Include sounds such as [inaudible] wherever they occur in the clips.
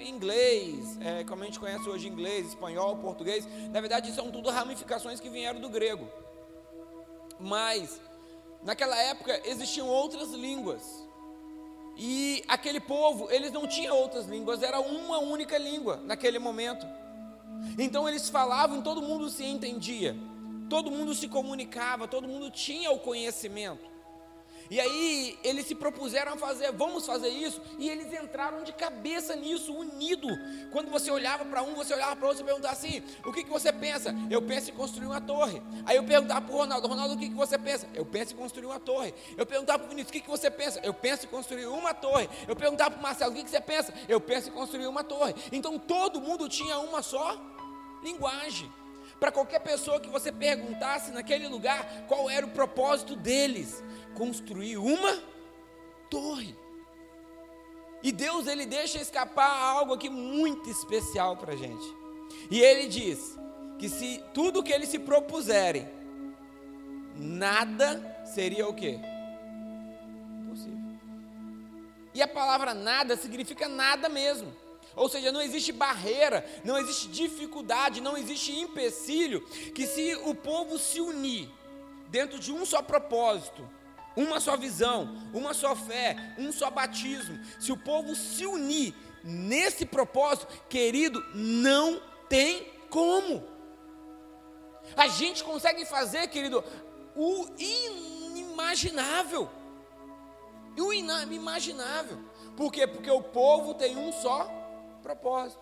inglês, é, como a gente conhece hoje inglês, espanhol, português, na verdade são tudo ramificações que vieram do grego. Mas naquela época existiam outras línguas. E aquele povo, eles não tinham outras línguas, era uma única língua naquele momento. Então eles falavam, todo mundo se entendia, todo mundo se comunicava, todo mundo tinha o conhecimento. E aí eles se propuseram a fazer, vamos fazer isso, e eles entraram de cabeça nisso, unido. Quando você olhava para um, você olhava para outro e perguntava assim: o que, que você pensa? Eu penso em construir uma torre. Aí eu perguntava para o Ronaldo: Ronaldo, o que, que você pensa? Eu penso em construir uma torre. Eu perguntava para o Vinícius: o que, que você pensa? Eu penso em construir uma torre. Eu perguntava para o Marcelo: o que, que você pensa? Eu penso em construir uma torre. Então todo mundo tinha uma só linguagem. Para qualquer pessoa que você perguntasse naquele lugar qual era o propósito deles, construir uma torre. E Deus ele deixa escapar algo aqui muito especial para a gente. E ele diz que se tudo que eles se propuserem, nada seria o quê? Impossível. E a palavra nada significa nada mesmo. Ou seja, não existe barreira, não existe dificuldade, não existe empecilho que se o povo se unir dentro de um só propósito, uma só visão, uma só fé, um só batismo. Se o povo se unir nesse propósito, querido, não tem como. A gente consegue fazer, querido, o inimaginável. O inimaginável. Por quê? Porque o povo tem um só propósito.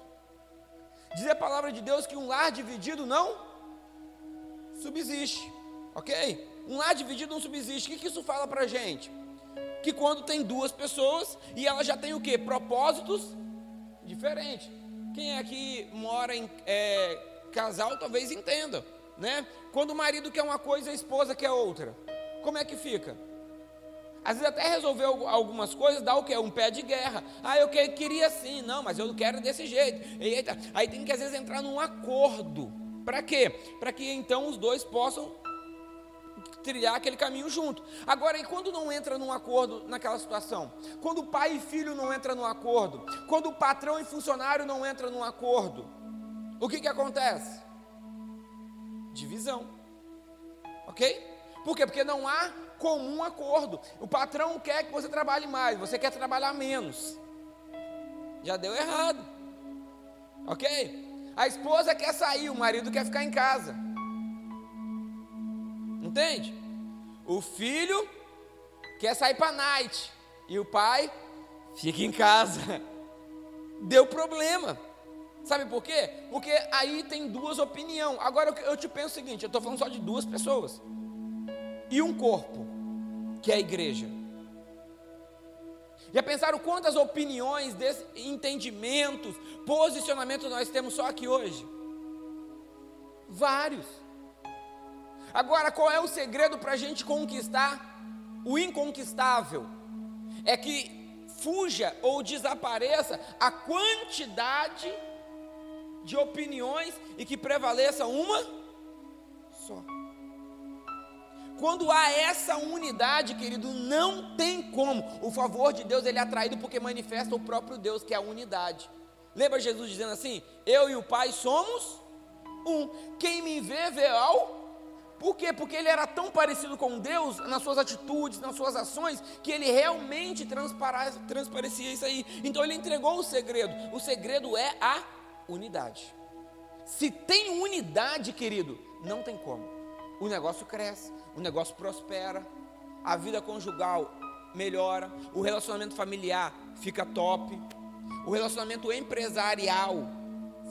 Diz a palavra de Deus que um lar dividido não subsiste. Ok? Um lar dividido não subsiste. O que, que isso fala para a gente? Que quando tem duas pessoas e ela já tem o que? Propósitos diferentes. Quem é que mora em é, casal talvez entenda, né? Quando o marido quer uma coisa e a esposa quer outra, como é que fica? Às vezes até resolver algumas coisas, dá o quê? Um pé de guerra. Ah, eu queria assim, não, mas eu quero desse jeito. Aí, aí tem que às vezes entrar num acordo. Para quê? Para que então os dois possam trilhar aquele caminho junto. Agora, e quando não entra num acordo naquela situação? Quando pai e filho não entram num acordo? Quando o patrão e funcionário não entram num acordo? O que que acontece? Divisão. Ok? Por quê? Porque não há comum acordo. O patrão quer que você trabalhe mais, você quer trabalhar menos. Já deu errado. Ok? A esposa quer sair, o marido quer ficar em casa. Entende? O filho quer sair para night e o pai fica em casa. [laughs] Deu problema. Sabe por quê? Porque aí tem duas opiniões. Agora eu te penso o seguinte: eu estou falando só de duas pessoas e um corpo, que é a igreja. Já pensaram quantas opiniões, entendimentos, posicionamentos nós temos só aqui hoje? Vários. Agora, qual é o segredo para a gente conquistar o inconquistável? É que fuja ou desapareça a quantidade de opiniões e que prevaleça uma só. Quando há essa unidade, querido, não tem como. O favor de Deus ele é atraído porque manifesta o próprio Deus, que é a unidade. Lembra Jesus dizendo assim: Eu e o Pai somos um. Quem me vê, vê ao por quê? Porque ele era tão parecido com Deus nas suas atitudes, nas suas ações, que ele realmente transparecia isso aí. Então ele entregou o segredo. O segredo é a unidade. Se tem unidade, querido, não tem como. O negócio cresce, o negócio prospera, a vida conjugal melhora, o relacionamento familiar fica top, o relacionamento empresarial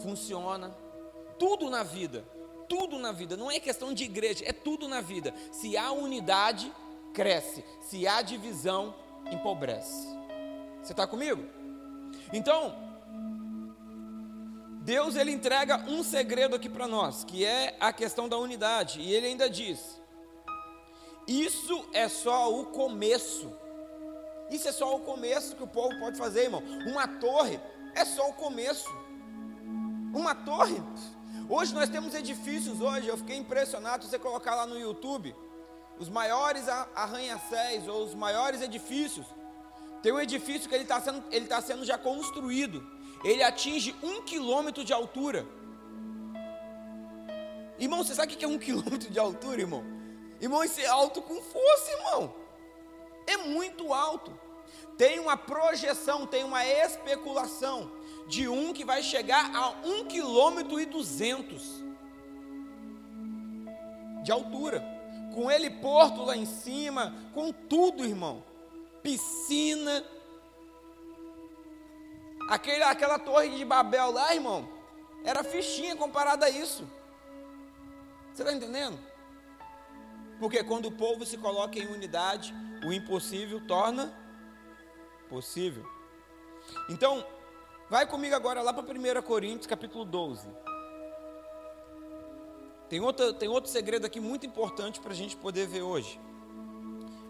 funciona. Tudo na vida tudo na vida, não é questão de igreja, é tudo na vida. Se há unidade, cresce, se há divisão, empobrece. Você está comigo? Então, Deus ele entrega um segredo aqui para nós, que é a questão da unidade, e ele ainda diz: Isso é só o começo. Isso é só o começo que o povo pode fazer, irmão. Uma torre é só o começo. Uma torre Hoje nós temos edifícios, hoje eu fiquei impressionado, você colocar lá no YouTube, os maiores arranha-céus ou os maiores edifícios. Tem um edifício que ele está sendo, ele tá sendo já construído. ele atinge um quilômetro de altura. Irmão, você sabe o que é um [laughs] quilômetro de altura, irmão? Irmão, isso é alto com força, irmão. É muito alto. Tem uma projeção, tem uma especulação de um que vai chegar a um quilômetro e duzentos de altura, com heliporto lá em cima, com tudo, irmão. Piscina. Aquele, aquela torre de Babel lá, irmão, era fichinha comparada a isso. Você está entendendo? Porque quando o povo se coloca em unidade, o impossível torna possível. Então, vai comigo agora lá para 1 Coríntios, capítulo 12. Tem, outra, tem outro segredo aqui muito importante para a gente poder ver hoje.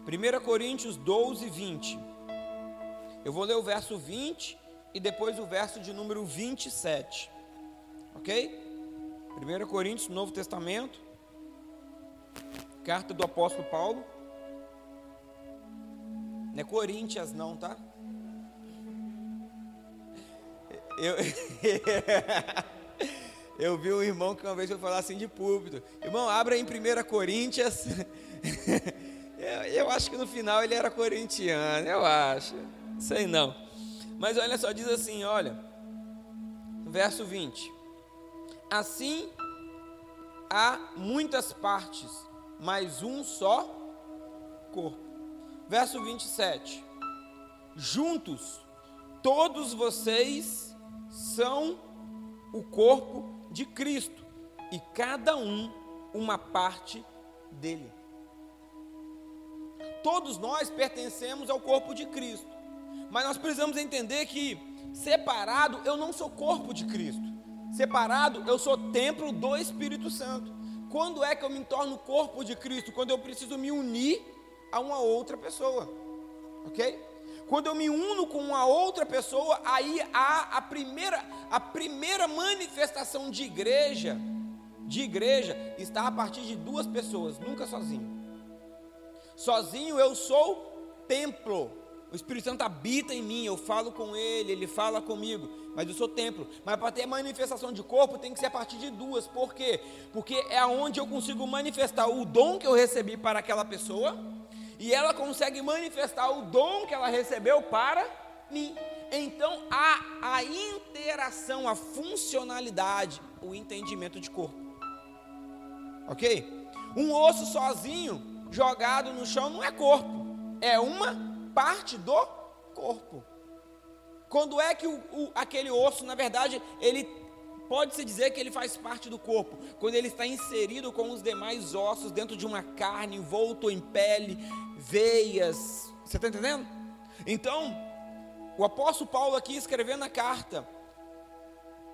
1 Coríntios 12, 20. Eu vou ler o verso 20 e depois o verso de número 27. Ok? 1 Coríntios, Novo Testamento. Carta do apóstolo Paulo. Não é Coríntias, não, tá? Eu. [laughs] Eu vi um irmão que uma vez foi falar assim de púlpito. Irmão, abra em 1 Coríntios. [laughs] eu, eu, acho que no final ele era corintiano, eu acho. Sei não. Mas olha só, diz assim, olha. Verso 20. Assim há muitas partes, mas um só corpo. Verso 27. Juntos, todos vocês são o corpo de Cristo e cada um uma parte dele. Todos nós pertencemos ao corpo de Cristo, mas nós precisamos entender que separado eu não sou corpo de Cristo, separado eu sou templo do Espírito Santo. Quando é que eu me torno corpo de Cristo? Quando eu preciso me unir a uma outra pessoa, ok? Quando eu me uno com uma outra pessoa, aí há a primeira, a primeira manifestação de igreja, de igreja, está a partir de duas pessoas, nunca sozinho. Sozinho eu sou templo. O Espírito Santo habita em mim, eu falo com ele, ele fala comigo, mas eu sou templo. Mas para ter manifestação de corpo tem que ser a partir de duas. Por quê? Porque é onde eu consigo manifestar o dom que eu recebi para aquela pessoa e ela consegue manifestar o dom que ela recebeu para mim. Então há a interação, a funcionalidade, o entendimento de corpo. Ok? Um osso sozinho, jogado no chão, não é corpo, é uma parte do corpo. Quando é que o, o, aquele osso, na verdade, ele pode-se dizer que ele faz parte do corpo, quando ele está inserido com os demais ossos dentro de uma carne, envolto em pele, veias. Você está entendendo? Então, o apóstolo Paulo aqui escrevendo a carta,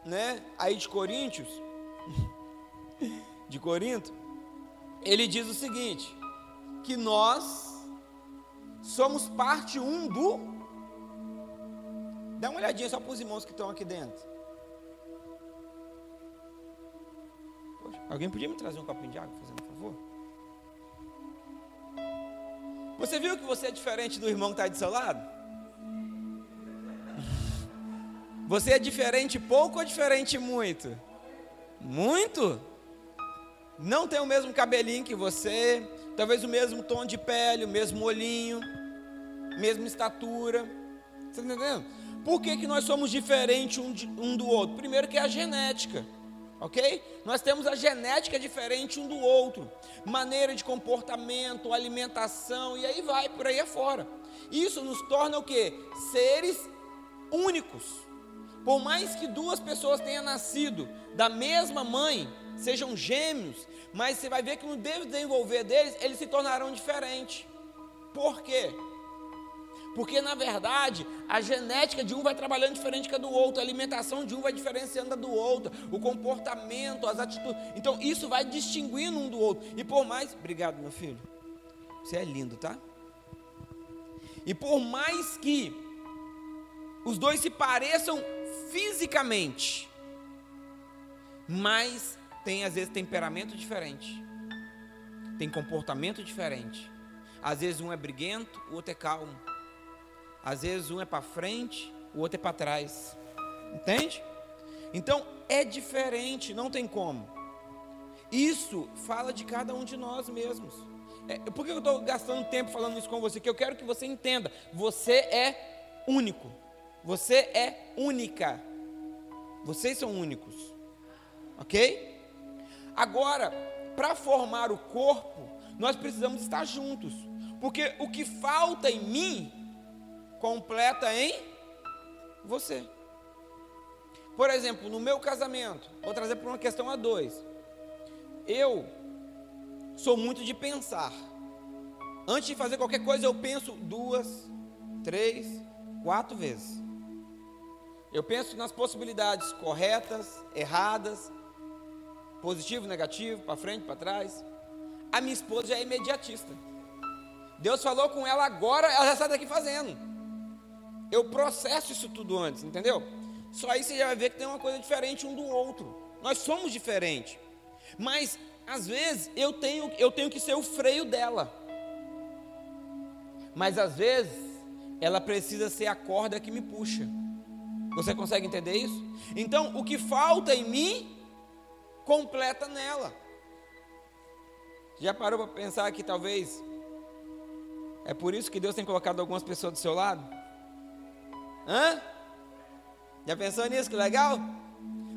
né, aí de Coríntios, [laughs] de Corinto, ele diz o seguinte: que nós somos parte um do. Dá uma olhadinha só para os irmãos que estão aqui dentro. Poxa, alguém podia me trazer um copinho de água, fazendo um favor? Você viu que você é diferente do irmão que está do seu lado? Você é diferente pouco ou diferente muito? Muito? Não tem o mesmo cabelinho que você, talvez o mesmo tom de pele, o mesmo olhinho, mesma estatura. Você está entendendo? Por que, que nós somos diferentes um, de, um do outro? Primeiro que é a genética ok? Nós temos a genética diferente um do outro, maneira de comportamento, alimentação e aí vai por aí afora. Isso nos torna o que? Seres únicos. Por mais que duas pessoas tenham nascido da mesma mãe, sejam gêmeos, mas você vai ver que no desenvolver deles, eles se tornarão diferentes. Por quê? Porque na verdade, a genética de um vai trabalhando diferente que a do outro, a alimentação de um vai diferenciando da do outro, o comportamento, as atitudes. Então isso vai distinguindo um do outro. E por mais, obrigado, meu filho. Você é lindo, tá? E por mais que os dois se pareçam fisicamente, mas tem às vezes temperamento diferente, tem comportamento diferente. Às vezes um é briguento, o outro é calmo. Às vezes um é para frente, o outro é para trás. Entende? Então é diferente, não tem como. Isso fala de cada um de nós mesmos. É, por que eu estou gastando tempo falando isso com você? Que eu quero que você entenda: você é único, você é única, vocês são únicos, ok? Agora, para formar o corpo, nós precisamos estar juntos, porque o que falta em mim, completa em você. Por exemplo, no meu casamento, vou trazer para uma questão a dois. Eu sou muito de pensar. Antes de fazer qualquer coisa, eu penso duas, três, quatro vezes. Eu penso nas possibilidades corretas, erradas, positivo, negativo, para frente, para trás. A minha esposa já é imediatista. Deus falou com ela agora, ela já sai daqui fazendo. Eu processo isso tudo antes, entendeu? Só aí você já vai ver que tem uma coisa diferente um do outro. Nós somos diferentes. Mas às vezes eu tenho, eu tenho que ser o freio dela. Mas às vezes ela precisa ser a corda que me puxa. Você consegue entender isso? Então, o que falta em mim, completa nela. Já parou para pensar que talvez é por isso que Deus tem colocado algumas pessoas do seu lado? Hã? Já pensou nisso? Que legal?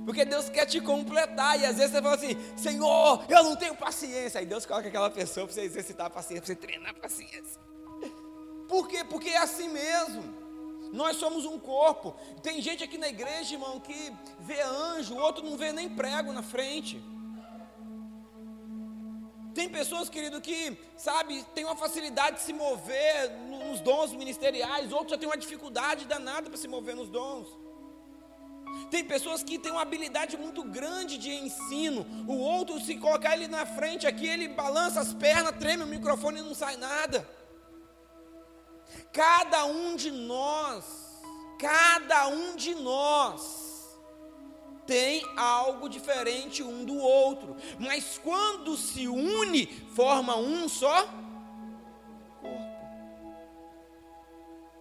Porque Deus quer te completar. E às vezes você fala assim: Senhor, eu não tenho paciência. Aí Deus coloca aquela pessoa para você exercitar a paciência, para você treinar a paciência. Por quê? Porque é assim mesmo. Nós somos um corpo. Tem gente aqui na igreja, irmão, que vê anjo, o outro não vê nem prego na frente. Tem pessoas, querido, que, sabe, tem uma facilidade de se mover nos dons ministeriais, outros já têm uma dificuldade danada para se mover nos dons. Tem pessoas que têm uma habilidade muito grande de ensino. O outro, se colocar ele na frente aqui, ele balança as pernas, treme o microfone e não sai nada. Cada um de nós, cada um de nós tem algo diferente um do outro, mas quando se une, forma um só corpo.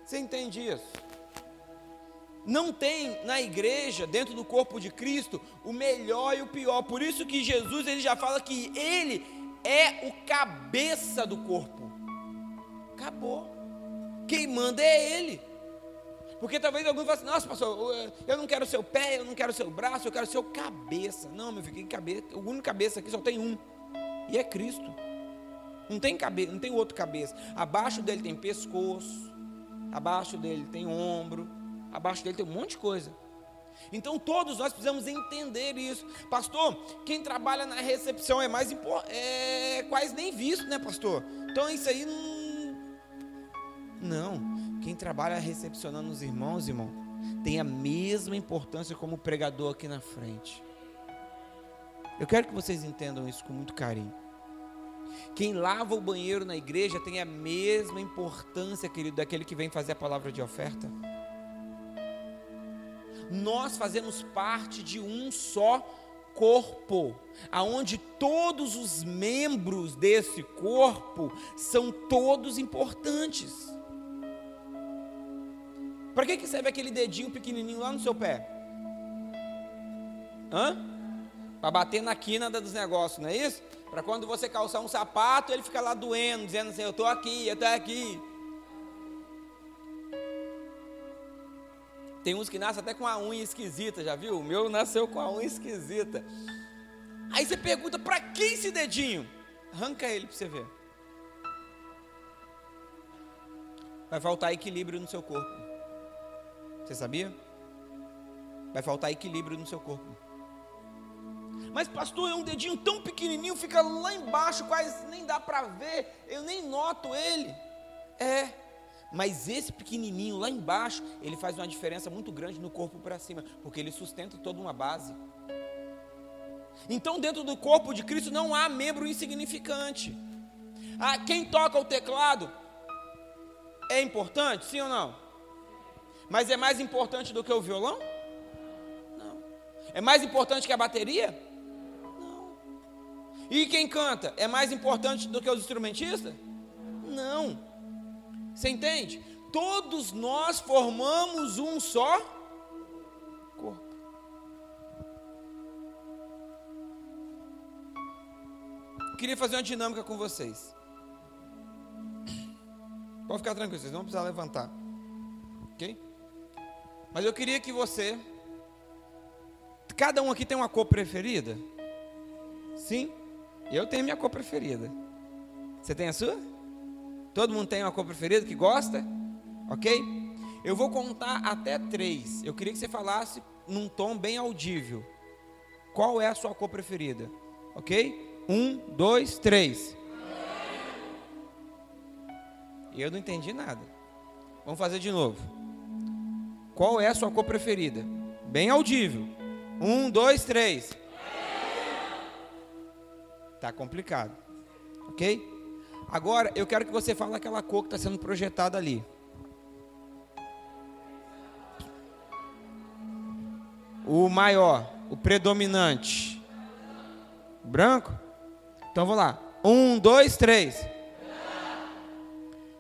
Você entende isso? Não tem na igreja, dentro do corpo de Cristo, o melhor e o pior. Por isso que Jesus ele já fala que ele é o cabeça do corpo. Acabou. Quem manda é ele. Porque talvez alguém fale assim, nossa pastor, eu não quero seu pé, eu não quero seu braço, eu quero seu cabeça. Não, meu filho, cabeça, o único cabeça aqui só tem um. E é Cristo. Não tem cabeça, não tem outro cabeça. Abaixo dele tem pescoço, abaixo dele tem ombro, abaixo dele tem um monte de coisa. Então todos nós precisamos entender isso. Pastor, quem trabalha na recepção é mais é quase nem visto, né, pastor? Então isso aí não. Não. Quem trabalha recepcionando os irmãos, irmão, tem a mesma importância como o pregador aqui na frente. Eu quero que vocês entendam isso com muito carinho. Quem lava o banheiro na igreja tem a mesma importância, querido, daquele que vem fazer a palavra de oferta nós fazemos parte de um só corpo, aonde todos os membros desse corpo são todos importantes. Para que, que serve aquele dedinho pequenininho lá no seu pé? Hã? Para bater na quina dos negócios, não é isso? Para quando você calçar um sapato, ele fica lá doendo, dizendo assim: Eu estou aqui, eu estou aqui. Tem uns que nascem até com a unha esquisita, já viu? O meu nasceu com a unha esquisita. Aí você pergunta, para que esse dedinho? Arranca ele para você ver. Vai faltar equilíbrio no seu corpo. Você sabia? Vai faltar equilíbrio no seu corpo. Mas pastor, é um dedinho tão pequenininho, fica lá embaixo, quase nem dá para ver, eu nem noto ele. É, mas esse pequenininho lá embaixo, ele faz uma diferença muito grande no corpo para cima, porque ele sustenta toda uma base. Então, dentro do corpo de Cristo não há membro insignificante. Ah, quem toca o teclado é importante, sim ou não? Mas é mais importante do que o violão? Não. É mais importante que a bateria? Não. E quem canta é mais importante do que os instrumentistas? Não. Você entende? Todos nós formamos um só corpo. Queria fazer uma dinâmica com vocês. Pode ficar tranquilo, vocês não precisam levantar. Ok? Mas eu queria que você. Cada um aqui tem uma cor preferida? Sim? Eu tenho minha cor preferida. Você tem a sua? Todo mundo tem uma cor preferida que gosta? Ok? Eu vou contar até três. Eu queria que você falasse num tom bem audível. Qual é a sua cor preferida? Ok? Um, dois, três. E eu não entendi nada. Vamos fazer de novo. Qual é a sua cor preferida? Bem audível. Um, dois, três. Tá complicado. Ok? Agora eu quero que você fale aquela cor que está sendo projetada ali. O maior, o predominante. Branco? Então vamos lá. Um, dois, três.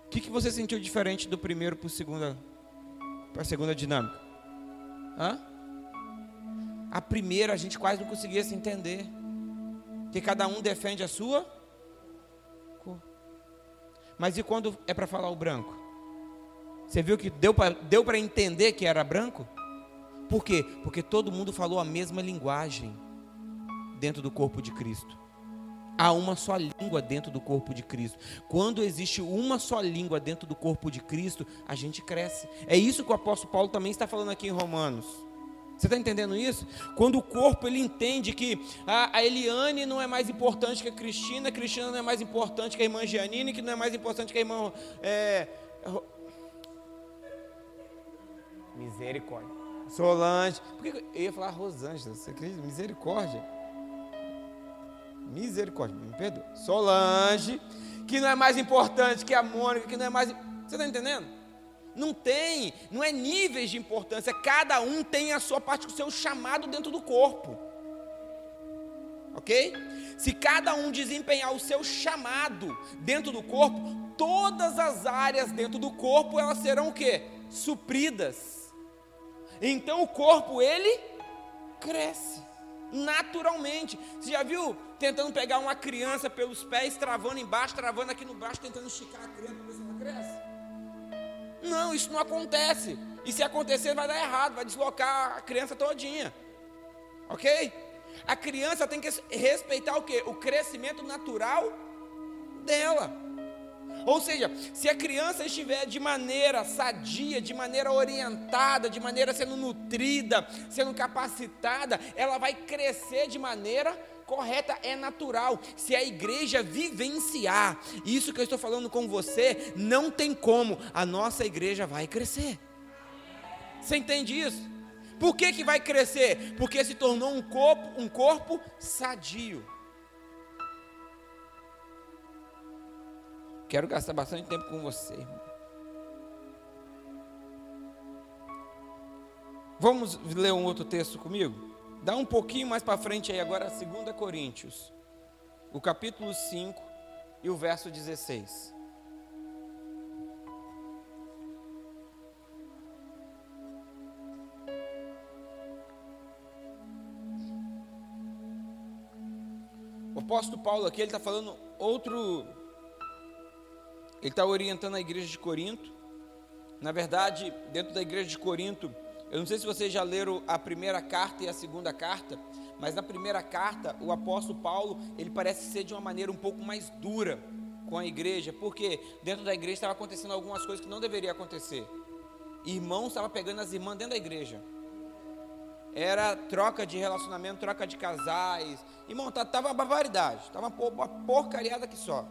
O que, que você sentiu diferente do primeiro para a segunda, para a segunda dinâmica? Hã? A primeira a gente quase não conseguia se entender. Que cada um defende a sua cor. Mas e quando é para falar o branco? Você viu que deu para deu entender que era branco? Por quê? Porque todo mundo falou a mesma linguagem dentro do corpo de Cristo há uma só língua dentro do corpo de Cristo. Quando existe uma só língua dentro do corpo de Cristo, a gente cresce. É isso que o apóstolo Paulo também está falando aqui em Romanos. Você está entendendo isso? Quando o corpo ele entende que a, a, Eliane não é mais importante que a Cristina, a Cristina não é mais importante que a irmã Giannini, que não é mais importante que a irmã. É, Misericórdia. Solange. Por que eu ia falar Rosângela? Você acredita? Misericórdia. Misericórdia, me perdoa. Solange, que não é mais importante que a Mônica, que não é mais. Você está entendendo? Não tem, não é níveis de importância, cada um tem a sua parte, o seu chamado dentro do corpo. Ok? Se cada um desempenhar o seu chamado dentro do corpo, todas as áreas dentro do corpo elas serão o quê? Supridas. Então o corpo ele cresce naturalmente. Você já viu tentando pegar uma criança pelos pés, travando embaixo, travando aqui no braço, tentando esticar a criança para ver se ela cresce? Não, isso não acontece. E se acontecer, vai dar errado, vai deslocar a criança todinha. Ok? A criança tem que respeitar o que? O crescimento natural dela. Ou seja, se a criança estiver de maneira sadia, de maneira orientada, de maneira sendo nutrida, sendo capacitada, ela vai crescer de maneira correta, é natural. Se a igreja vivenciar isso que eu estou falando com você, não tem como, a nossa igreja vai crescer. Você entende isso? Por que, que vai crescer? Porque se tornou um corpo, um corpo sadio. Quero gastar bastante tempo com você. Vamos ler um outro texto comigo? Dá um pouquinho mais para frente aí, agora 2 Coríntios, o capítulo 5 e o verso 16. O apóstolo Paulo aqui, ele está falando outro ele está orientando a igreja de Corinto. Na verdade, dentro da igreja de Corinto, eu não sei se vocês já leram a primeira carta e a segunda carta, mas na primeira carta, o apóstolo Paulo, ele parece ser de uma maneira um pouco mais dura com a igreja, porque dentro da igreja estava acontecendo algumas coisas que não deveria acontecer. Irmãos estavam pegando as irmãs dentro da igreja. Era troca de relacionamento, troca de casais. Irmão, estava tá, uma barbaridade, estava uma porcariada que só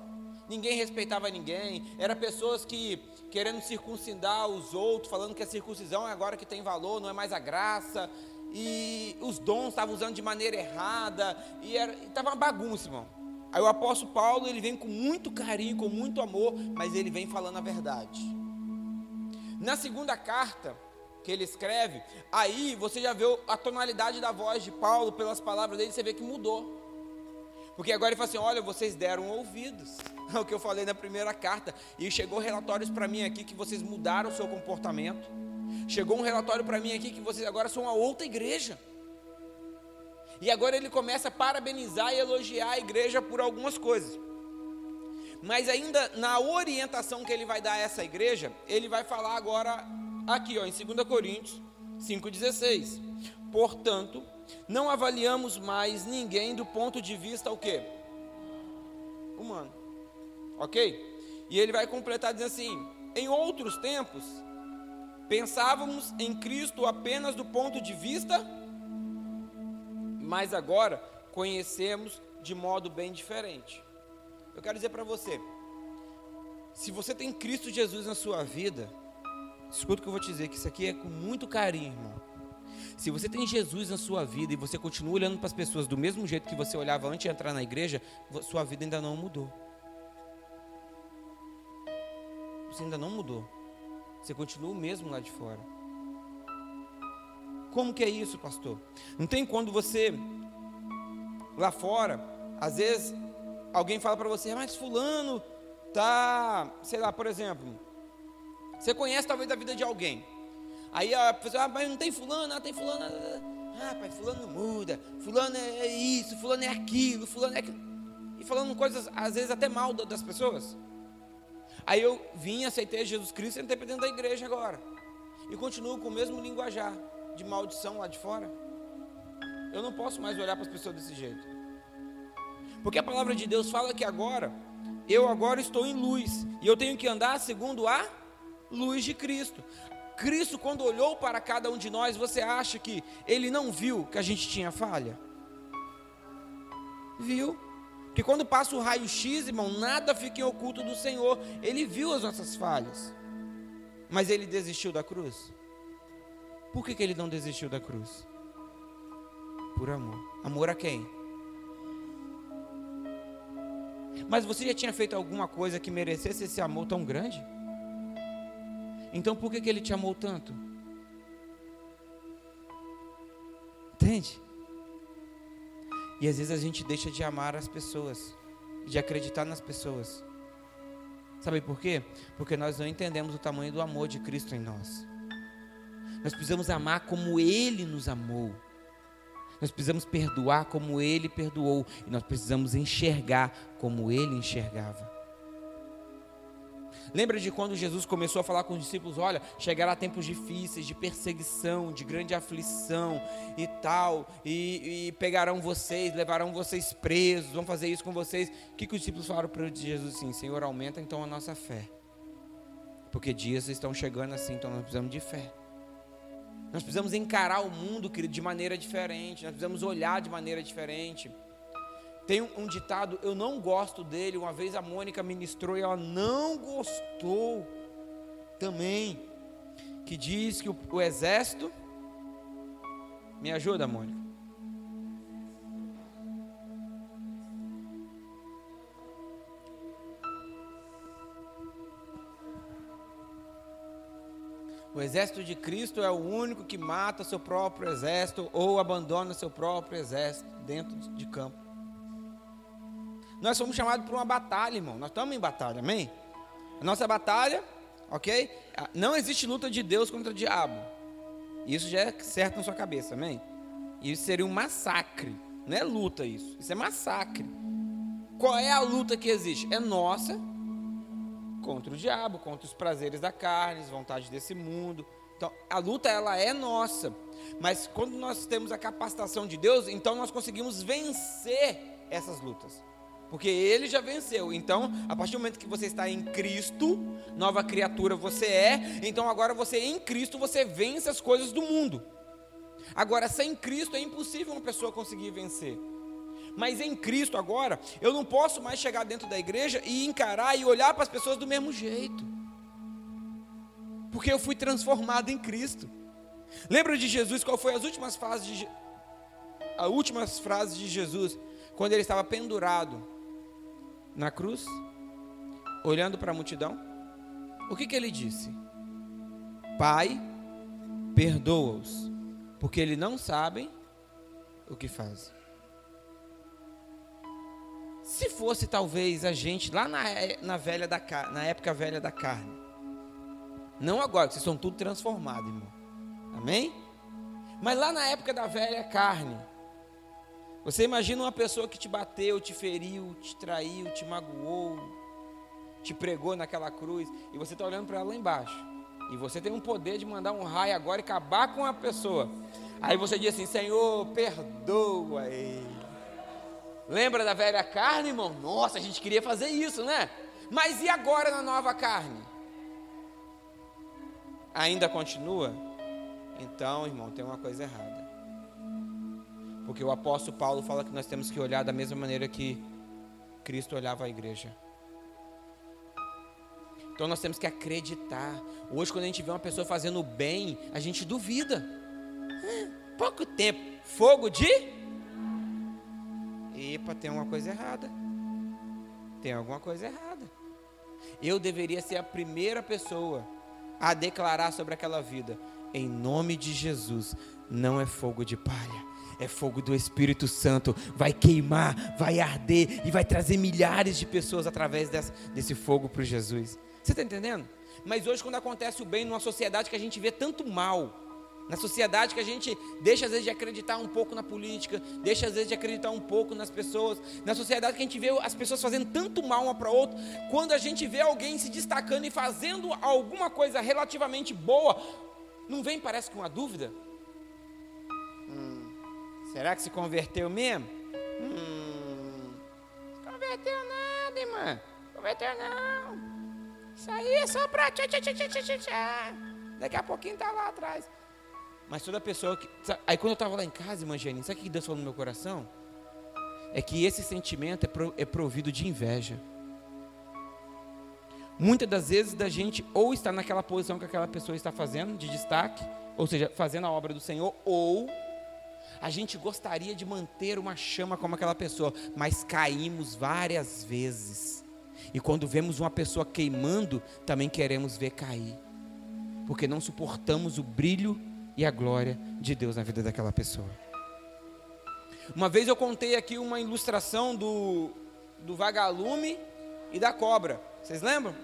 ninguém respeitava ninguém, eram pessoas que querendo circuncidar os outros, falando que a circuncisão é agora que tem valor, não é mais a graça, e os dons estavam usando de maneira errada, e estava uma bagunça, irmão. Aí o apóstolo Paulo, ele vem com muito carinho, com muito amor, mas ele vem falando a verdade. Na segunda carta que ele escreve, aí você já vê a tonalidade da voz de Paulo, pelas palavras dele, você vê que mudou. Porque agora ele fala assim: olha, vocês deram ouvidos [laughs] ao que eu falei na primeira carta. E chegou relatórios para mim aqui que vocês mudaram o seu comportamento. Chegou um relatório para mim aqui que vocês agora são uma outra igreja. E agora ele começa a parabenizar e elogiar a igreja por algumas coisas. Mas ainda na orientação que ele vai dar a essa igreja, ele vai falar agora aqui, ó, em 2 Coríntios 5:16. Portanto, não avaliamos mais ninguém do ponto de vista o quê? Humano. OK? E ele vai completar dizendo assim: em outros tempos, pensávamos em Cristo apenas do ponto de vista, mas agora conhecemos de modo bem diferente. Eu quero dizer para você, se você tem Cristo Jesus na sua vida, escuta o que eu vou te dizer, que isso aqui é com muito carinho, irmão. Se você tem Jesus na sua vida e você continua olhando para as pessoas do mesmo jeito que você olhava antes de entrar na igreja, sua vida ainda não mudou. Você ainda não mudou. Você continua o mesmo lá de fora. Como que é isso, pastor? Não tem quando você lá fora, às vezes alguém fala para você, mas fulano tá, sei lá, por exemplo, você conhece talvez a vida de alguém. Aí a pessoa, ah, mas não tem fulano, ah, tem fulano. Ah, pai, fulano muda, fulano é isso, fulano é aquilo, fulano é aquilo. E falando coisas, às vezes até mal das pessoas. Aí eu vim, aceitei Jesus Cristo e entrei dentro da igreja agora. E continuo com o mesmo linguajar de maldição lá de fora. Eu não posso mais olhar para as pessoas desse jeito. Porque a palavra de Deus fala que agora, eu agora estou em luz. E eu tenho que andar segundo a luz de Cristo. Cristo, quando olhou para cada um de nós, você acha que ele não viu que a gente tinha falha? Viu? Porque quando passa o raio-x, irmão, nada fica em oculto do Senhor. Ele viu as nossas falhas. Mas ele desistiu da cruz? Por que, que ele não desistiu da cruz? Por amor. Amor a quem? Mas você já tinha feito alguma coisa que merecesse esse amor tão grande? Então por que, que ele te amou tanto? Entende? E às vezes a gente deixa de amar as pessoas, de acreditar nas pessoas. Sabe por quê? Porque nós não entendemos o tamanho do amor de Cristo em nós. Nós precisamos amar como Ele nos amou. Nós precisamos perdoar como Ele perdoou. E nós precisamos enxergar como Ele enxergava. Lembra de quando Jesus começou a falar com os discípulos: olha, chegará tempos difíceis, de perseguição, de grande aflição e tal, e, e pegarão vocês, levarão vocês presos, vão fazer isso com vocês. O que, que os discípulos falaram para Jesus assim? Senhor, aumenta então a nossa fé, porque dias estão chegando assim, então nós precisamos de fé. Nós precisamos encarar o mundo, querido, de maneira diferente, nós precisamos olhar de maneira diferente. Tem um, ditado, eu não gosto dele. Uma vez a Mônica ministrou e ela não gostou também. Que diz que o, o exército. Me ajuda, Mônica. O exército de Cristo é o único que mata seu próprio exército ou abandona seu próprio exército dentro de campo. Nós somos chamados para uma batalha, irmão. Nós estamos em batalha, amém? A nossa batalha, ok? Ah, não existe luta de Deus contra o diabo. Isso já é certo na sua cabeça, amém? Isso seria um massacre. Não é luta isso. Isso é massacre. Qual é a luta que existe? É nossa contra o diabo, contra os prazeres da carne, as vontades desse mundo. Então, a luta ela é nossa. Mas quando nós temos a capacitação de Deus, então nós conseguimos vencer essas lutas porque ele já venceu. Então, a partir do momento que você está em Cristo, nova criatura você é, então agora você em Cristo você vence as coisas do mundo. Agora, sem Cristo é impossível uma pessoa conseguir vencer. Mas em Cristo agora, eu não posso mais chegar dentro da igreja e encarar e olhar para as pessoas do mesmo jeito. Porque eu fui transformado em Cristo. Lembra de Jesus qual foi as últimas frases de as últimas frases de Jesus quando ele estava pendurado na cruz, olhando para a multidão, o que, que ele disse? Pai, perdoa-os, porque eles não sabem o que fazem. Se fosse talvez a gente lá na, na, velha da, na época velha da carne, não agora, que vocês são tudo transformados, irmão. Amém? Mas lá na época da velha carne, Você imagina uma pessoa que te bateu, te feriu, te traiu, te magoou, te pregou naquela cruz, e você está olhando para ela lá embaixo. E você tem um poder de mandar um raio agora e acabar com a pessoa. Aí você diz assim: Senhor, perdoa ele. Lembra da velha carne, irmão? Nossa, a gente queria fazer isso, né? Mas e agora na nova carne? Ainda continua? Então, irmão, tem uma coisa errada. Porque o apóstolo Paulo fala que nós temos que olhar da mesma maneira que Cristo olhava a igreja. Então nós temos que acreditar. Hoje, quando a gente vê uma pessoa fazendo bem, a gente duvida. Pouco tempo, fogo de Epa, tem uma coisa errada. Tem alguma coisa errada. Eu deveria ser a primeira pessoa a declarar sobre aquela vida. Em nome de Jesus, não é fogo de palha, é fogo do Espírito Santo. Vai queimar, vai arder e vai trazer milhares de pessoas através desse, desse fogo para Jesus. Você está entendendo? Mas hoje, quando acontece o bem numa sociedade que a gente vê tanto mal, na sociedade que a gente deixa às vezes de acreditar um pouco na política, deixa às vezes de acreditar um pouco nas pessoas, na sociedade que a gente vê as pessoas fazendo tanto mal uma para outra, quando a gente vê alguém se destacando e fazendo alguma coisa relativamente boa, não vem parece com uma dúvida? Será que se converteu mesmo? Hum, se converteu nada, irmã. Converteu não. Isso aí é só para tchá, tchá, tchá, tchá, tchá. Daqui a pouquinho tá lá atrás. Mas toda pessoa que. Aí quando eu estava lá em casa, irmã Janine, sabe o que Deus falou no meu coração? É que esse sentimento é, é provido de inveja. Muitas das vezes da gente ou está naquela posição que aquela pessoa está fazendo, de destaque, ou seja, fazendo a obra do Senhor, ou a gente gostaria de manter uma chama como aquela pessoa, mas caímos várias vezes. E quando vemos uma pessoa queimando, também queremos ver cair, porque não suportamos o brilho e a glória de Deus na vida daquela pessoa. Uma vez eu contei aqui uma ilustração do, do vagalume e da cobra. Vocês lembram?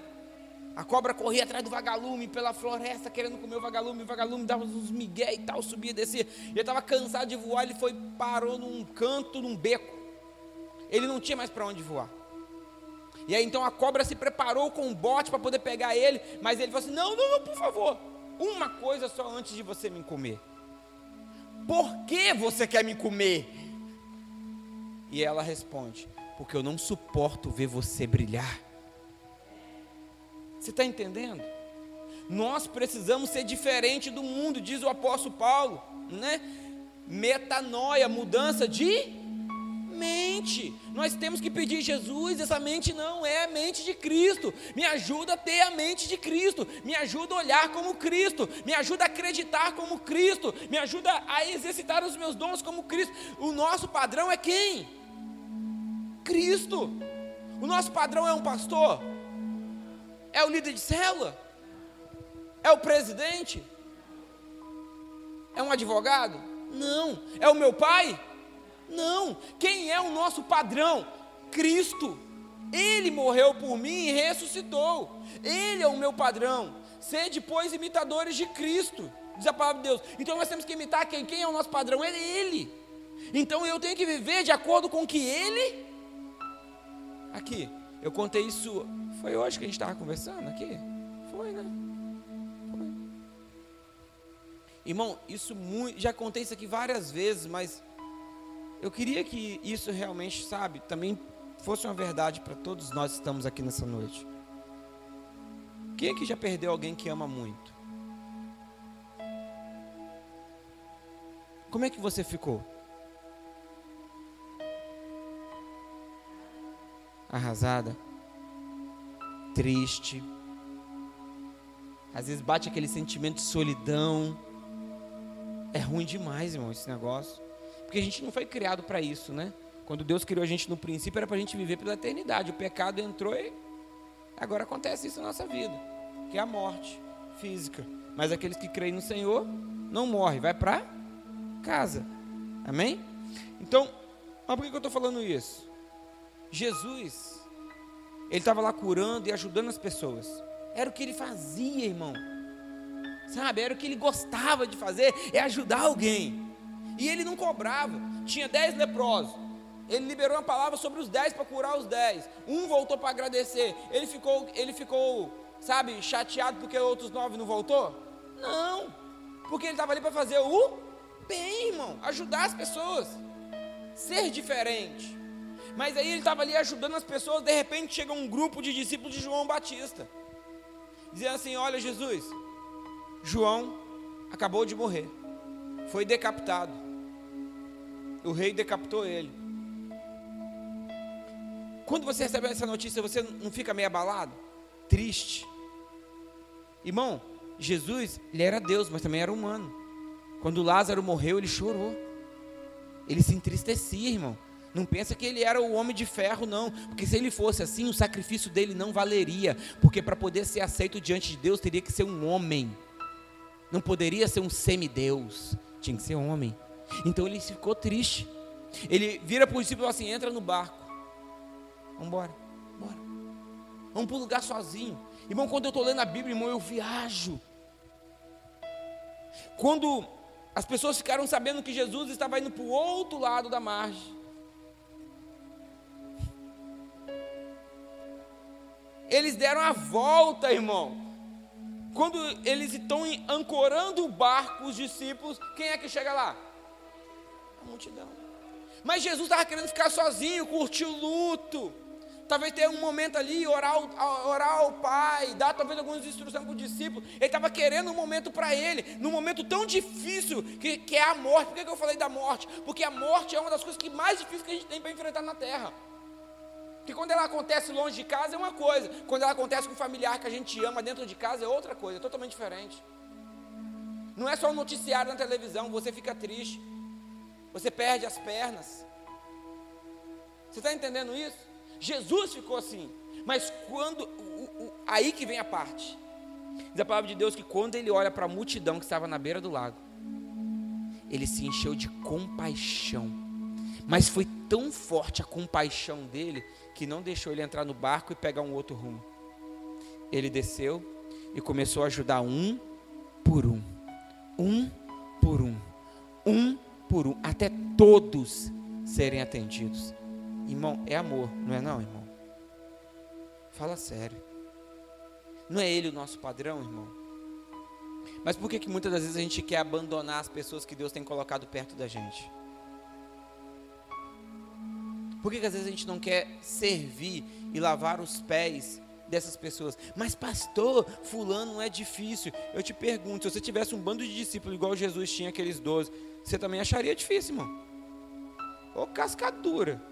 A cobra corria atrás do vagalume pela floresta, querendo comer o vagalume. O vagalume dava uns migué e tal, subia e descia. Ele estava cansado de voar, ele foi, parou num canto, num beco. Ele não tinha mais para onde voar. E aí então a cobra se preparou com um bote para poder pegar ele, mas ele falou assim: Não, não, não, por favor, uma coisa só antes de você me comer. Por que você quer me comer? E ela responde: Porque eu não suporto ver você brilhar. Você está entendendo? Nós precisamos ser diferente do mundo, diz o apóstolo Paulo, né? Metanoia, mudança de mente. Nós temos que pedir, Jesus, essa mente não é a mente de Cristo. Me ajuda a ter a mente de Cristo. Me ajuda a olhar como Cristo. Me ajuda a acreditar como Cristo. Me ajuda a exercitar os meus dons como Cristo. O nosso padrão é quem? Cristo. O nosso padrão é um pastor? É o líder de célula? É o presidente? É um advogado? Não. É o meu pai? Não. Quem é o nosso padrão? Cristo. Ele morreu por mim e ressuscitou. Ele é o meu padrão. Sede, pois, imitadores de Cristo. Diz a palavra de Deus. Então nós temos que imitar quem? Quem é o nosso padrão? É Ele. Então eu tenho que viver de acordo com o que Ele. Aqui, eu contei isso. Foi hoje que a gente estava conversando aqui? Foi, né? Foi. Irmão, isso muito. Já contei isso aqui várias vezes, mas eu queria que isso realmente, sabe, também fosse uma verdade para todos nós que estamos aqui nessa noite. Quem é que já perdeu alguém que ama muito? Como é que você ficou? Arrasada? Triste? Às vezes bate aquele sentimento de solidão. É ruim demais, irmão, esse negócio. Porque a gente não foi criado para isso, né? Quando Deus criou a gente no princípio, era para a gente viver pela eternidade. O pecado entrou e agora acontece isso na nossa vida, que é a morte física. Mas aqueles que creem no Senhor não morrem, vai para casa. Amém? Então, mas por que eu estou falando isso? Jesus, ele estava lá curando e ajudando as pessoas. Era o que ele fazia, irmão. Sabe? Era o que ele gostava de fazer, é ajudar alguém. E ele não cobrava. Tinha dez leprosos. Ele liberou uma palavra sobre os dez para curar os dez. Um voltou para agradecer. Ele ficou, ele ficou, sabe, chateado porque outros nove não voltou? Não. Porque ele estava ali para fazer o bem, irmão. Ajudar as pessoas. Ser diferente. Mas aí ele estava ali ajudando as pessoas. De repente chega um grupo de discípulos de João Batista. Dizendo assim: Olha, Jesus, João acabou de morrer. Foi decapitado. O rei decapitou ele. Quando você recebe essa notícia, você não fica meio abalado? Triste? Irmão, Jesus, ele era Deus, mas também era humano. Quando Lázaro morreu, ele chorou. Ele se entristecia, irmão. Não pensa que ele era o homem de ferro, não. Porque se ele fosse assim, o sacrifício dele não valeria. Porque para poder ser aceito diante de Deus, teria que ser um homem. Não poderia ser um semideus. Tinha que ser homem. Então ele ficou triste. Ele vira para o discípulo assim: entra no barco. Vamos embora, bora. Vamos para um lugar sozinho. Irmão, quando eu estou lendo a Bíblia, irmão, eu viajo. Quando as pessoas ficaram sabendo que Jesus estava indo para o outro lado da margem, eles deram a volta, irmão. Quando eles estão ancorando o barco, os discípulos, quem é que chega lá? A multidão. Mas Jesus estava querendo ficar sozinho, curtir o luto. Talvez ter um momento ali, orar, orar ao Pai, dar talvez algumas instruções para o discípulo. Ele estava querendo um momento para ele, num momento tão difícil que, que é a morte. Por que, que eu falei da morte? Porque a morte é uma das coisas que mais difíceis que a gente tem para enfrentar na terra. Porque quando ela acontece longe de casa é uma coisa, quando ela acontece com um familiar que a gente ama dentro de casa é outra coisa, é totalmente diferente. Não é só um noticiário na televisão, você fica triste, você perde as pernas. Você está entendendo isso? Jesus ficou assim. Mas quando. O, o, aí que vem a parte. Diz a palavra de Deus que quando ele olha para a multidão que estava na beira do lago, ele se encheu de compaixão. Mas foi tão forte a compaixão dele que não deixou ele entrar no barco e pegar um outro rumo. Ele desceu e começou a ajudar um por um, um por um, um por um, até todos serem atendidos. Irmão, é amor, não é não, irmão? Fala sério. Não é ele o nosso padrão, irmão? Mas por que, que muitas das vezes a gente quer abandonar as pessoas que Deus tem colocado perto da gente? Por que, que às vezes a gente não quer servir e lavar os pés dessas pessoas? Mas pastor, fulano é difícil. Eu te pergunto, se você tivesse um bando de discípulos igual Jesus tinha aqueles doze, você também acharia difícil, irmão? Ô cascadura.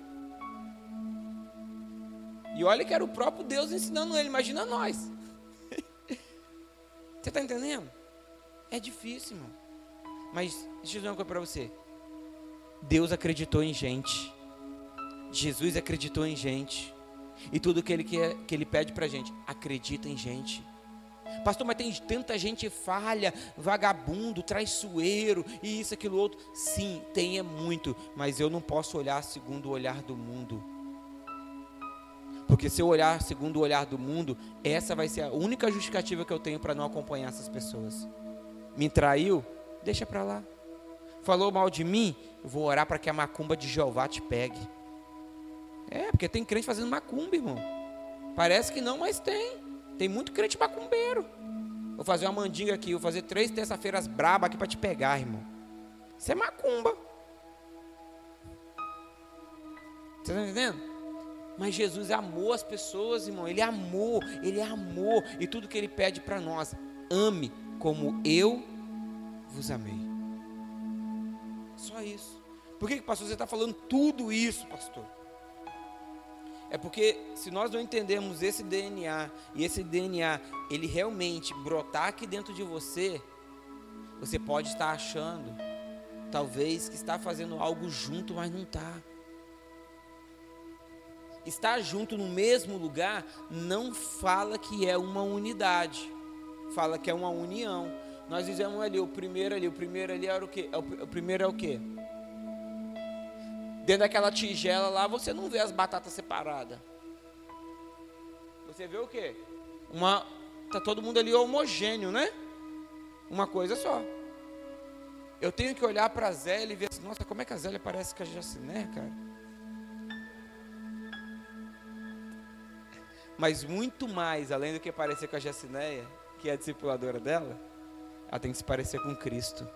E olha que era o próprio Deus ensinando ele, imagina nós. [laughs] você está entendendo? É difícil, irmão. Mas deixa eu dizer uma coisa para você. Deus acreditou em gente. Jesus acreditou em gente. E tudo que ele, quer, que ele pede para a gente, acredita em gente. Pastor, mas tem tanta gente falha, vagabundo, traiçoeiro e isso, aquilo, outro. Sim, tem é muito, mas eu não posso olhar segundo o olhar do mundo. Porque se eu olhar segundo o olhar do mundo, essa vai ser a única justificativa que eu tenho para não acompanhar essas pessoas. Me traiu? Deixa para lá. Falou mal de mim? Eu vou orar para que a macumba de Jeová te pegue. É, porque tem crente fazendo macumba, irmão. Parece que não, mas tem. Tem muito crente macumbeiro. Vou fazer uma mandinga aqui, vou fazer três terça-feiras braba aqui para te pegar, irmão. Isso é macumba. Você está entendendo? Mas Jesus amou as pessoas, irmão. Ele amou, ele amou. E tudo que ele pede para nós, ame como eu vos amei. Só isso. Por que, pastor, você está falando tudo isso, pastor? É porque se nós não entendemos esse DNA e esse DNA ele realmente brotar aqui dentro de você, você pode estar achando, talvez, que está fazendo algo junto, mas não está estar junto no mesmo lugar não fala que é uma unidade, fala que é uma união. Nós dizemos ali, o primeiro ali, o primeiro ali era o quê? É o, primeiro é o quê? Dentro daquela tigela lá, você não vê as batatas separadas. Você vê o quê? Uma, tá todo mundo ali homogêneo, né? Uma coisa só. eu tenho que olhar para a Zélia e ver assim, nossa, como é que a Zélia parece com a Jaciné, cara? [laughs] Mas muito mais, além do que parecer com a Jacinéia, que é a discipuladora dela, ela tem que se parecer com Cristo.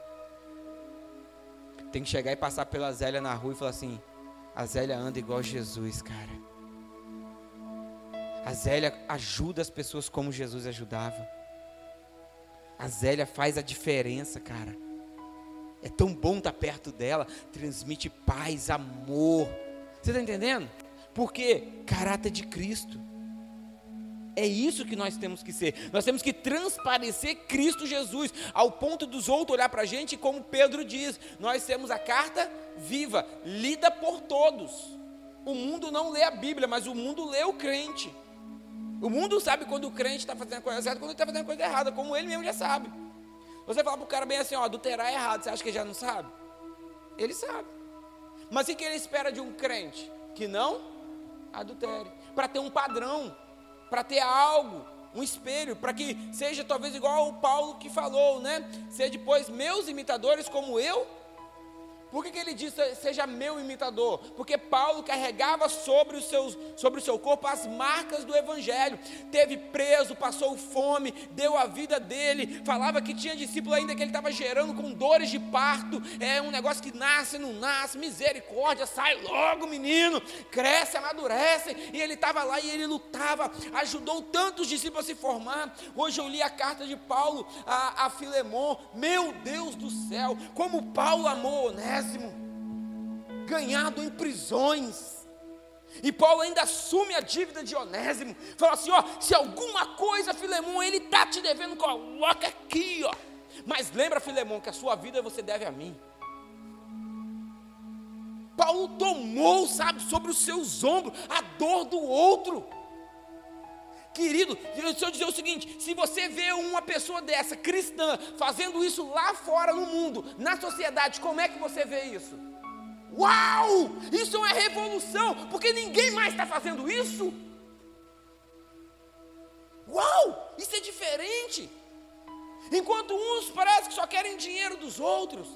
Tem que chegar e passar pela Zélia na rua e falar assim: a Zélia anda igual Jesus, cara. A Zélia ajuda as pessoas como Jesus ajudava. A Zélia faz a diferença, cara. É tão bom estar perto dela, transmite paz, amor. Você está entendendo? Porque caráter de Cristo. É isso que nós temos que ser. Nós temos que transparecer Cristo Jesus, ao ponto dos outros olhar para a gente, como Pedro diz, nós temos a carta viva, lida por todos. O mundo não lê a Bíblia, mas o mundo lê o crente. O mundo sabe quando o crente está fazendo a coisa certa, quando ele está fazendo a coisa errada, como ele mesmo já sabe. Você fala para o cara bem assim, ó, adulterar é errado, você acha que ele já não sabe? Ele sabe. Mas o que ele espera de um crente? Que não adultere. Para ter um padrão para ter algo, um espelho, para que seja talvez igual o Paulo que falou, né? Ser depois meus imitadores como eu por que, que, ele diz seja meu imitador? Porque Paulo carregava sobre, os seus, sobre o seu corpo as marcas do Evangelho. Teve preso, passou fome, deu a vida dele. Falava que tinha discípulo ainda que ele estava gerando com dores de parto. É um negócio que nasce, não nasce. Misericórdia, sai logo, menino. Cresce, amadurece. E ele estava lá e ele lutava. Ajudou tantos discípulos a se formar. Hoje eu li a carta de Paulo a, a Filemon. Meu Deus do céu, como Paulo amou, né? Onésimo, ganhado em prisões. E Paulo ainda assume a dívida de Onésimo. Fala assim: ó, se alguma coisa, Filemão, ele está te devendo, coloca aqui, ó. Mas lembra, Filemão, que a sua vida você deve a mim. Paulo tomou, sabe, sobre os seus ombros a dor do outro. Querido, deixa eu dizer o seguinte: se você vê uma pessoa dessa, cristã, fazendo isso lá fora no mundo, na sociedade, como é que você vê isso? Uau! Isso é uma revolução, porque ninguém mais está fazendo isso. Uau! Isso é diferente. Enquanto uns parece que só querem dinheiro dos outros,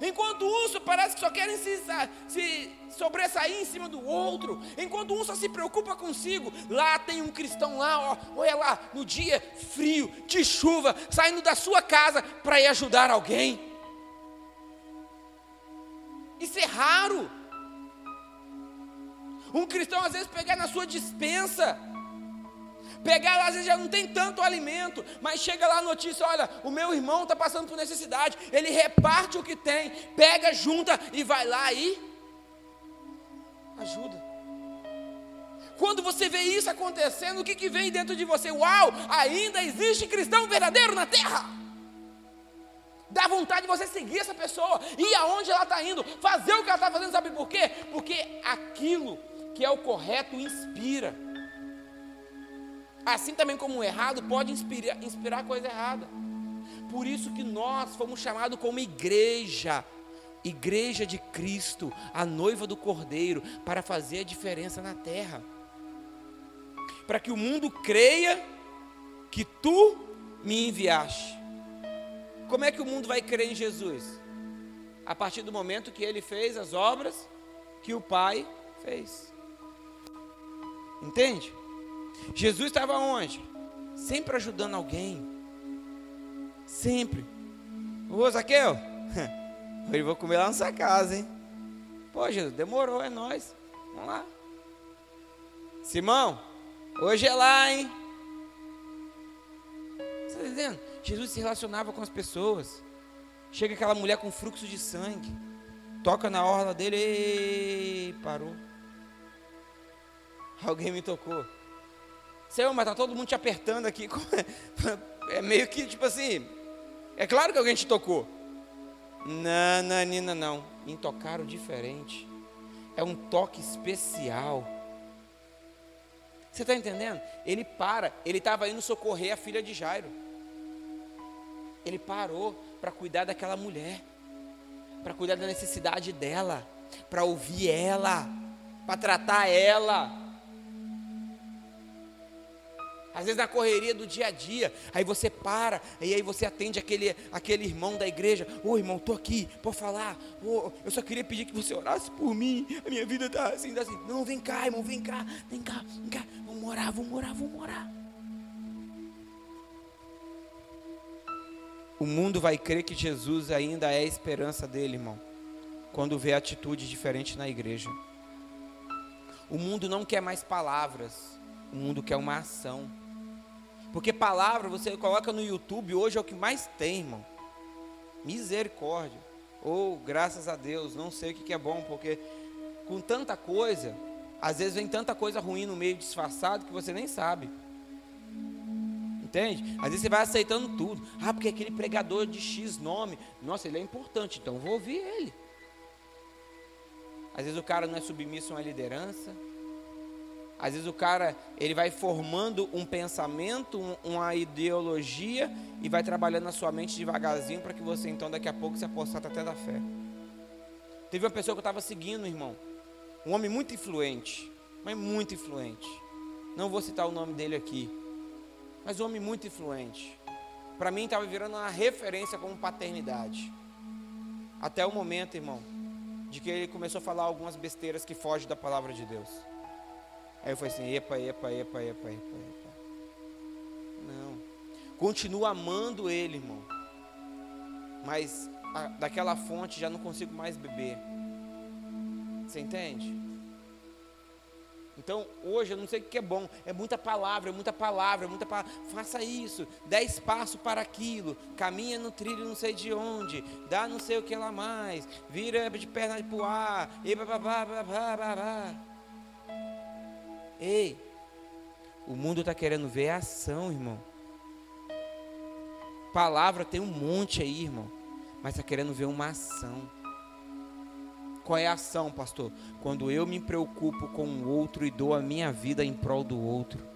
Enquanto uns parece que só querem se, se sobressair em cima do outro. Enquanto um só se preocupa consigo. Lá tem um cristão lá, ó, olha lá, no dia frio, de chuva, saindo da sua casa para ir ajudar alguém. Isso é raro. Um cristão às vezes pegar na sua dispensa Pegar lá, às vezes já não tem tanto alimento, mas chega lá a notícia: olha, o meu irmão está passando por necessidade. Ele reparte o que tem, pega, junta e vai lá e ajuda. Quando você vê isso acontecendo, o que, que vem dentro de você? Uau, ainda existe cristão verdadeiro na terra. Dá vontade de você seguir essa pessoa, ir aonde ela está indo, fazer o que ela está fazendo, sabe por quê? Porque aquilo que é o correto inspira. Assim também como o errado pode inspirar, inspirar coisa errada. Por isso que nós fomos chamados como igreja, igreja de Cristo, a noiva do Cordeiro, para fazer a diferença na terra. Para que o mundo creia que tu me enviaste. Como é que o mundo vai crer em Jesus? A partir do momento que ele fez as obras que o Pai fez. Entende? Jesus estava onde? Sempre ajudando alguém. Sempre. Ô Zaqueu, [laughs] hoje vou comer lá na sua casa, hein? Pô, Jesus, demorou, é nós. Vamos lá. Simão, hoje é lá, hein? Você está entendendo? Jesus se relacionava com as pessoas. Chega aquela mulher com fluxo de sangue. Toca na orla dele. e parou. Alguém me tocou. Senhor, mas está todo mundo te apertando aqui. [laughs] É meio que tipo assim. É claro que alguém te tocou. Não, não, Nina, não. Me tocaram diferente. É um toque especial. Você está entendendo? Ele para. Ele estava indo socorrer a filha de Jairo. Ele parou para cuidar daquela mulher. Para cuidar da necessidade dela. Para ouvir ela. Para tratar ela. Às vezes na correria do dia a dia, aí você para, e aí você atende aquele, aquele irmão da igreja. Ô irmão, estou aqui, pode falar. Ô, eu só queria pedir que você orasse por mim. A minha vida está assim, tá assim. Não, vem cá, irmão, vem cá, vem cá, vem cá. Vamos orar, vamos orar, vamos orar. O mundo vai crer que Jesus ainda é a esperança dele, irmão, quando vê atitude diferente na igreja. O mundo não quer mais palavras, o mundo quer uma ação. Porque palavra você coloca no YouTube, hoje é o que mais tem, irmão. Misericórdia. Ou, oh, graças a Deus, não sei o que é bom, porque com tanta coisa, às vezes vem tanta coisa ruim no meio disfarçado que você nem sabe. Entende? Às vezes você vai aceitando tudo. Ah, porque aquele pregador de X nome, nossa, ele é importante, então vou ouvir ele. Às vezes o cara não é submisso a uma liderança. Às vezes o cara, ele vai formando um pensamento, uma ideologia e vai trabalhando na sua mente devagarzinho para que você então daqui a pouco se apostata até da fé. Teve uma pessoa que eu estava seguindo, irmão. Um homem muito influente, mas muito influente. Não vou citar o nome dele aqui mas um homem muito influente. Para mim estava virando uma referência como paternidade. Até o momento, irmão, de que ele começou a falar algumas besteiras que fogem da palavra de Deus. Aí eu falei assim: epa, epa, epa, epa, epa, epa. Não. Continua amando ele, irmão. Mas a, daquela fonte já não consigo mais beber. Você entende? Então, hoje eu não sei o que é bom, é muita palavra, é muita palavra, é muita palavra. Faça isso, dê espaço para aquilo, caminha no trilho não sei de onde, dá não sei o que lá mais, vira de perna para o ar, e babá, babá, babá. Ei, o mundo está querendo ver a ação, irmão. Palavra tem um monte aí, irmão, mas está querendo ver uma ação. Qual é a ação, pastor? Quando eu me preocupo com o outro e dou a minha vida em prol do outro.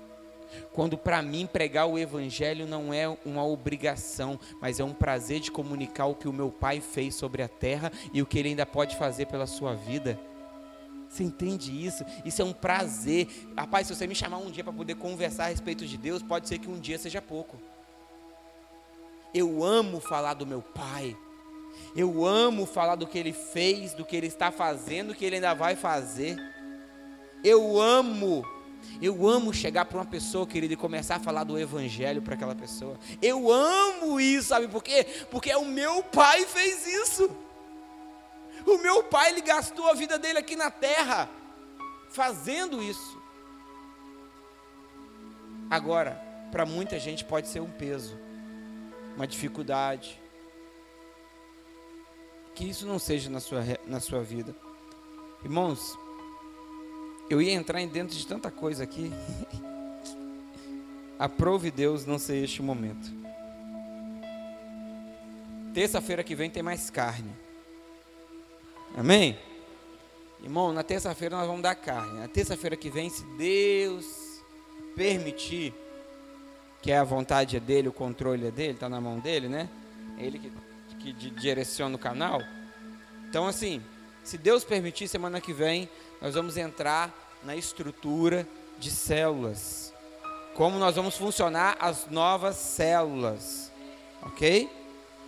Quando para mim pregar o evangelho não é uma obrigação, mas é um prazer de comunicar o que o meu pai fez sobre a terra e o que ele ainda pode fazer pela sua vida. Você entende isso? Isso é um prazer. Rapaz, se você me chamar um dia para poder conversar a respeito de Deus, pode ser que um dia seja pouco. Eu amo falar do meu pai. Eu amo falar do que ele fez, do que ele está fazendo, do que ele ainda vai fazer. Eu amo, eu amo chegar para uma pessoa, querida, e começar a falar do evangelho para aquela pessoa. Eu amo isso, sabe por quê? Porque o meu pai fez isso. O meu pai, ele gastou a vida dele aqui na terra fazendo isso. Agora, para muita gente pode ser um peso, uma dificuldade, que isso não seja na sua, na sua vida. Irmãos, eu ia entrar dentro de tanta coisa aqui. [laughs] Aprove Deus não ser este momento. Terça-feira que vem tem mais carne. Amém? Irmão, na terça-feira nós vamos dar carne. Na terça-feira que vem, se Deus permitir, que é a vontade é dele, o controle é dele, está na mão dele, né? Ele que que direciona o canal. Então, assim, se Deus permitir, semana que vem, nós vamos entrar na estrutura de células. Como nós vamos funcionar as novas células. Ok?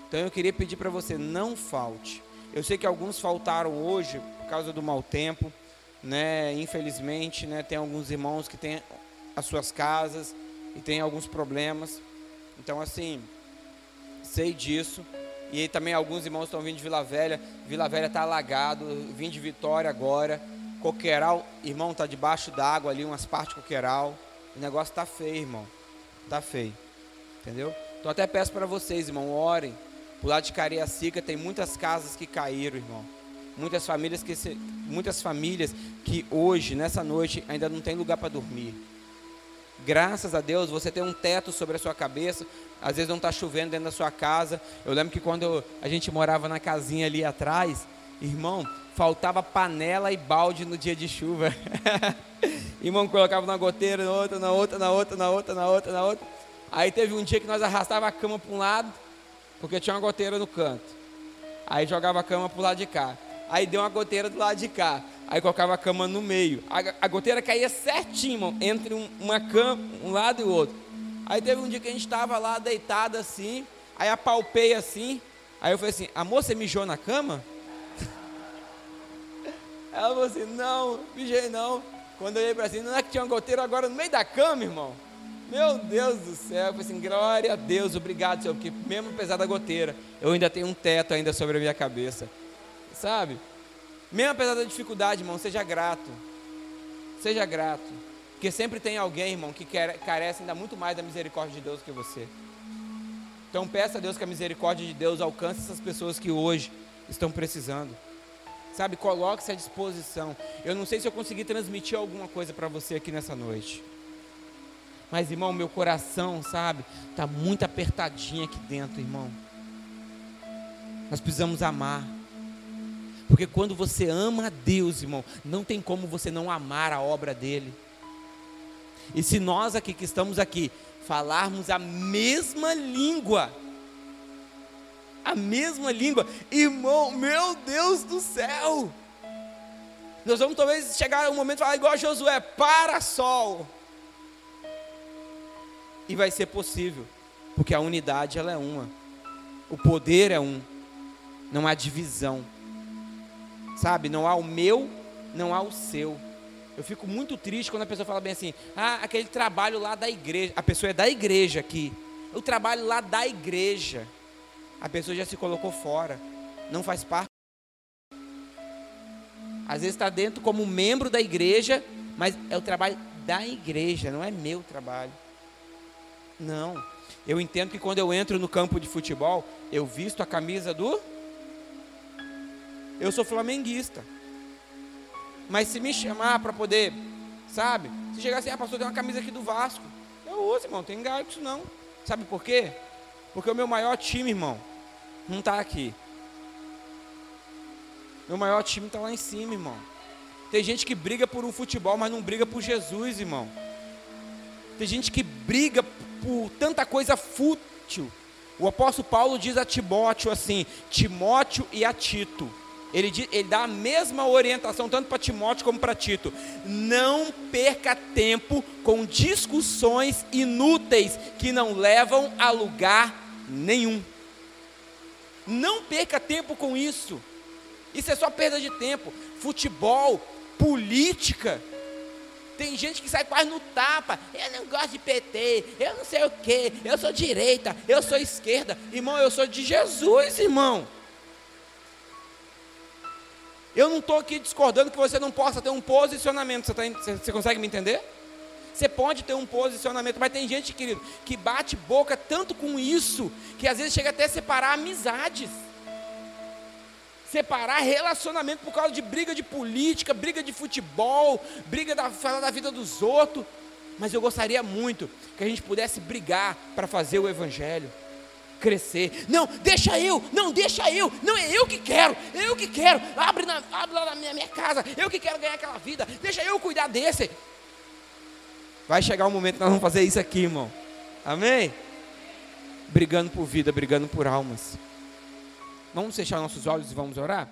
Então eu queria pedir para você, não falte. Eu sei que alguns faltaram hoje por causa do mau tempo, né? Infelizmente, né? Tem alguns irmãos que têm as suas casas e tem alguns problemas. Então, assim, sei disso. E também alguns irmãos estão vindo de Vila Velha. Vila Velha está alagado. Vim de Vitória agora. Coqueiral, irmão, está debaixo d'água ali, umas partes de coqueiral. O negócio está feio, irmão. Está feio. Entendeu? Então até peço para vocês, irmão, orem. Por lado de Cariacica tem muitas casas que caíram, irmão. Muitas famílias que, muitas famílias que hoje, nessa noite, ainda não tem lugar para dormir. Graças a Deus você tem um teto sobre a sua cabeça. Às vezes não está chovendo dentro da sua casa. Eu lembro que quando a gente morava na casinha ali atrás, irmão, faltava panela e balde no dia de chuva. [laughs] irmão colocava na goteira, na outra, na outra, na outra, na outra, na outra, na outra. Aí teve um dia que nós arrastava a cama para um lado, porque tinha uma goteira no canto. Aí jogava a cama para o lado de cá. Aí deu uma goteira do lado de cá. Aí colocava a cama no meio. A, a goteira caía certinho, entre um, uma cama, um lado e o outro. Aí teve um dia que a gente estava lá deitado assim, aí apalpei assim, aí eu falei assim, amor, você mijou na cama? Ela falou assim, não, mijei não. Quando eu olhei para assim, não é que tinha uma goteira agora no meio da cama, irmão? Meu Deus do céu, eu falei assim, glória a Deus, obrigado, Senhor, porque mesmo apesar da goteira, eu ainda tenho um teto ainda sobre a minha cabeça. Sabe? Mesmo apesar da dificuldade, irmão, seja grato. Seja grato. Porque sempre tem alguém, irmão, que quer, carece ainda muito mais da misericórdia de Deus que você. Então peça a Deus que a misericórdia de Deus alcance essas pessoas que hoje estão precisando. Sabe, coloque-se à disposição. Eu não sei se eu consegui transmitir alguma coisa para você aqui nessa noite. Mas, irmão, meu coração, sabe, está muito apertadinho aqui dentro, irmão. Nós precisamos amar. Porque quando você ama a Deus, irmão, não tem como você não amar a obra dele. E se nós aqui que estamos aqui falarmos a mesma língua, a mesma língua, irmão, meu Deus do céu, nós vamos talvez chegar um momento e falar igual a Josué: para sol. E vai ser possível, porque a unidade ela é uma, o poder é um, não há divisão, sabe? Não há o meu, não há o seu. Eu fico muito triste quando a pessoa fala bem assim: ah, aquele trabalho lá da igreja. A pessoa é da igreja aqui. O trabalho lá da igreja. A pessoa já se colocou fora. Não faz parte. Às vezes está dentro como membro da igreja, mas é o trabalho da igreja, não é meu trabalho. Não. Eu entendo que quando eu entro no campo de futebol, eu visto a camisa do. Eu sou flamenguista. Mas se me chamar para poder, sabe? Se chegar assim, ah, pastor, tem uma camisa aqui do Vasco. Eu uso, irmão, tem com isso não. Sabe por quê? Porque o meu maior time, irmão, não está aqui. Meu maior time está lá em cima, irmão. Tem gente que briga por um futebol, mas não briga por Jesus, irmão. Tem gente que briga por tanta coisa fútil. O apóstolo Paulo diz a Timóteo assim: Timóteo e a Tito ele, ele dá a mesma orientação tanto para Timóteo como para Tito. Não perca tempo com discussões inúteis que não levam a lugar nenhum. Não perca tempo com isso. Isso é só perda de tempo. Futebol, política. Tem gente que sai quase no tapa. Eu não gosto de PT, eu não sei o que, eu sou direita, eu sou esquerda. Irmão, eu sou de Jesus, irmão. Eu não estou aqui discordando que você não possa ter um posicionamento. Você, tá, você, consegue me entender? Você pode ter um posicionamento, mas tem gente, querido, que bate boca tanto com isso, que às vezes chega até a separar amizades. Separar relacionamento por causa de briga de política, briga de futebol, briga da falar da vida dos outros. Mas eu gostaria muito que a gente pudesse brigar para fazer o evangelho crescer. Não, deixa eu, não, deixa eu, não é eu que quero, eu que quero. Abre, na, abre lá na minha, minha casa, eu que quero ganhar aquela vida, deixa eu cuidar desse. Vai chegar um momento que nós vamos fazer isso aqui, irmão. Amém? Brigando por vida, brigando por almas. Vamos fechar nossos olhos e vamos orar?